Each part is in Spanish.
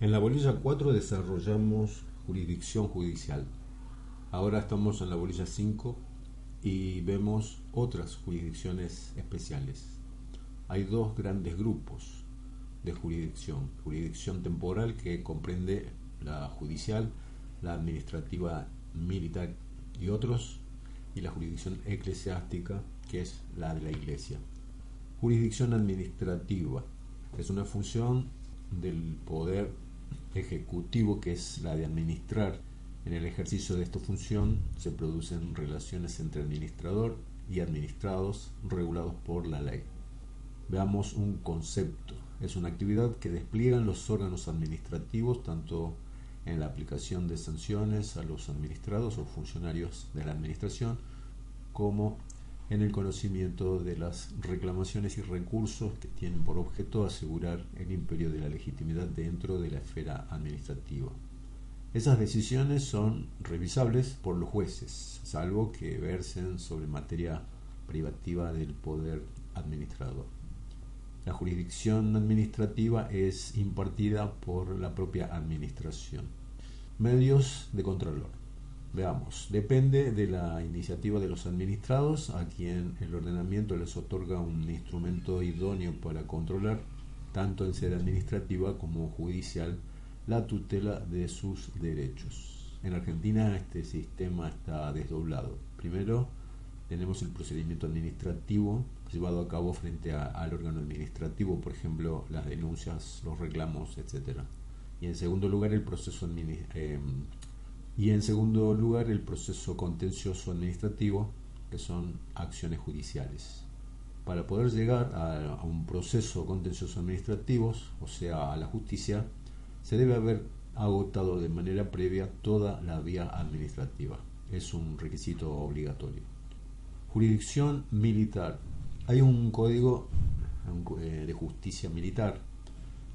En la bolilla 4 desarrollamos jurisdicción judicial. Ahora estamos en la bolilla 5 y vemos otras jurisdicciones especiales. Hay dos grandes grupos de jurisdicción. Jurisdicción temporal que comprende la judicial, la administrativa militar y otros, y la jurisdicción eclesiástica que es la de la iglesia. Jurisdicción administrativa es una función del poder ejecutivo, que es la de administrar. En el ejercicio de esta función se producen relaciones entre administrador y administrados regulados por la ley. Veamos un concepto. Es una actividad que despliegan los órganos administrativos tanto en la aplicación de sanciones a los administrados o funcionarios de la administración como en el conocimiento de las reclamaciones y recursos que tienen por objeto asegurar el imperio de la legitimidad dentro de la esfera administrativa. Esas decisiones son revisables por los jueces, salvo que versen sobre materia privativa del poder administrador. La jurisdicción administrativa es impartida por la propia administración. Medios de control. Veamos, depende de la iniciativa de los administrados, a quien el ordenamiento les otorga un instrumento idóneo para controlar, tanto en sede administrativa como judicial, la tutela de sus derechos. En Argentina este sistema está desdoblado. Primero tenemos el procedimiento administrativo llevado a cabo frente al órgano administrativo, por ejemplo, las denuncias, los reclamos, etc. Y en segundo lugar el proceso. Eh, y en segundo lugar, el proceso contencioso administrativo, que son acciones judiciales. Para poder llegar a, un proceso contencioso administrativo, o sea, a la justicia, se debe haber agotado de manera previa toda la vía administrativa. Es un requisito obligatorio. Jurisdicción militar. Hay un código eh, de justicia militar.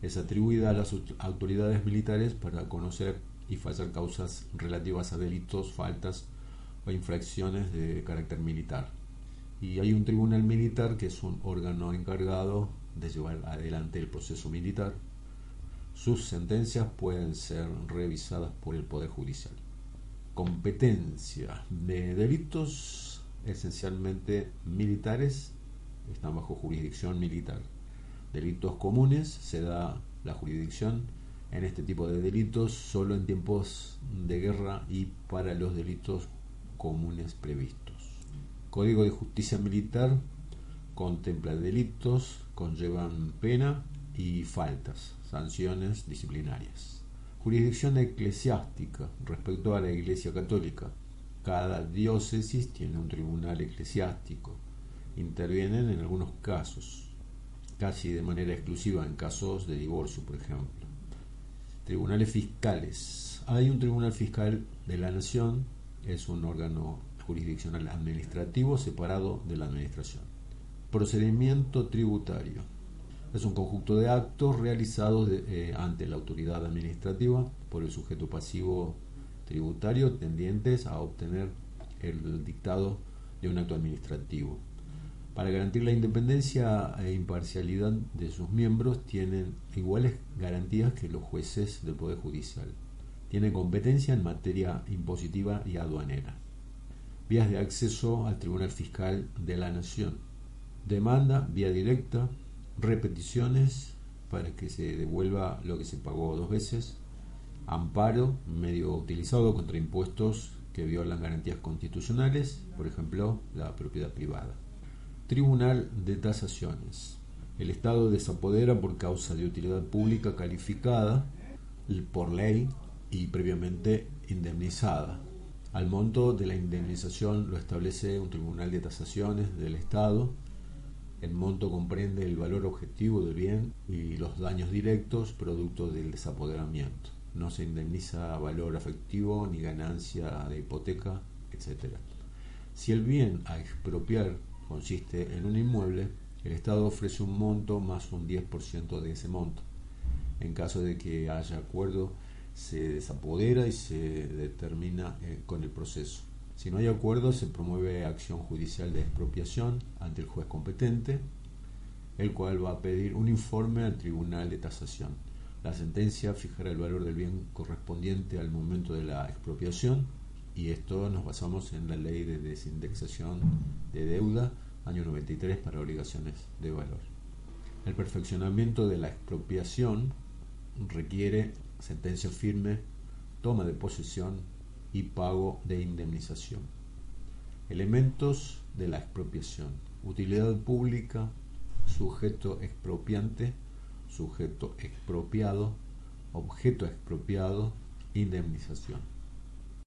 Es atribuida a las autoridades militares para conocer y fallar causas relativas a delitos, faltas o infracciones de carácter militar. Y hay un tribunal militar que es un órgano encargado de llevar adelante el proceso militar. Sus sentencias pueden ser revisadas por el Poder Judicial. Competencia de delitos esencialmente militares están bajo jurisdicción militar. Delitos comunes se da la jurisdicción en este tipo de delitos solo en tiempos de guerra y para los delitos comunes previstos. Código de Justicia Militar contempla delitos, conllevan pena y faltas, sanciones disciplinarias. Jurisdicción eclesiástica respecto a la Iglesia Católica. Cada diócesis tiene un tribunal eclesiástico. Intervienen en algunos casos, casi de manera exclusiva en casos de divorcio, por ejemplo. Tribunales fiscales. Hay un tribunal fiscal de la nación, es un órgano jurisdiccional administrativo separado de la administración. Procedimiento tributario. Es un conjunto de actos realizados eh, ante la autoridad administrativa por el sujeto pasivo tributario tendientes a obtener el dictado de un acto administrativo. Para garantir la independencia e imparcialidad de sus miembros, tienen iguales garantías que los jueces del Poder Judicial. Tienen competencia en materia impositiva y aduanera. Vías de acceso al Tribunal Fiscal de la Nación. Demanda, vía directa, repeticiones para que se devuelva lo que se pagó dos veces, amparo, medio utilizado contra impuestos que violan garantías constitucionales, por ejemplo, la propiedad privada. Tribunal de Tasaciones. El Estado desapodera por causa de utilidad pública calificada por ley y previamente indemnizada. Al monto de la indemnización lo establece un tribunal de tasaciones del Estado. El monto comprende el valor objetivo del bien y los daños directos producto del desapoderamiento. No se indemniza valor afectivo ni ganancia de hipoteca, etc. Si el bien a expropiar consiste en un inmueble, el Estado ofrece un monto más un 10% de ese monto. En caso de que haya acuerdo, se desapodera y se determina eh, con el proceso. Si no hay acuerdo, se promueve acción judicial de expropiación ante el juez competente, el cual va a pedir un informe al Tribunal de Tasación. La sentencia fijará el valor del bien correspondiente al momento de la expropiación y esto nos basamos en la ley de desindexación de deuda año 93 para obligaciones de valor. El perfeccionamiento de la expropiación requiere sentencia firme, toma de posesión y pago de indemnización. Elementos de la expropiación. Utilidad pública, sujeto expropiante, sujeto expropiado, objeto expropiado, indemnización.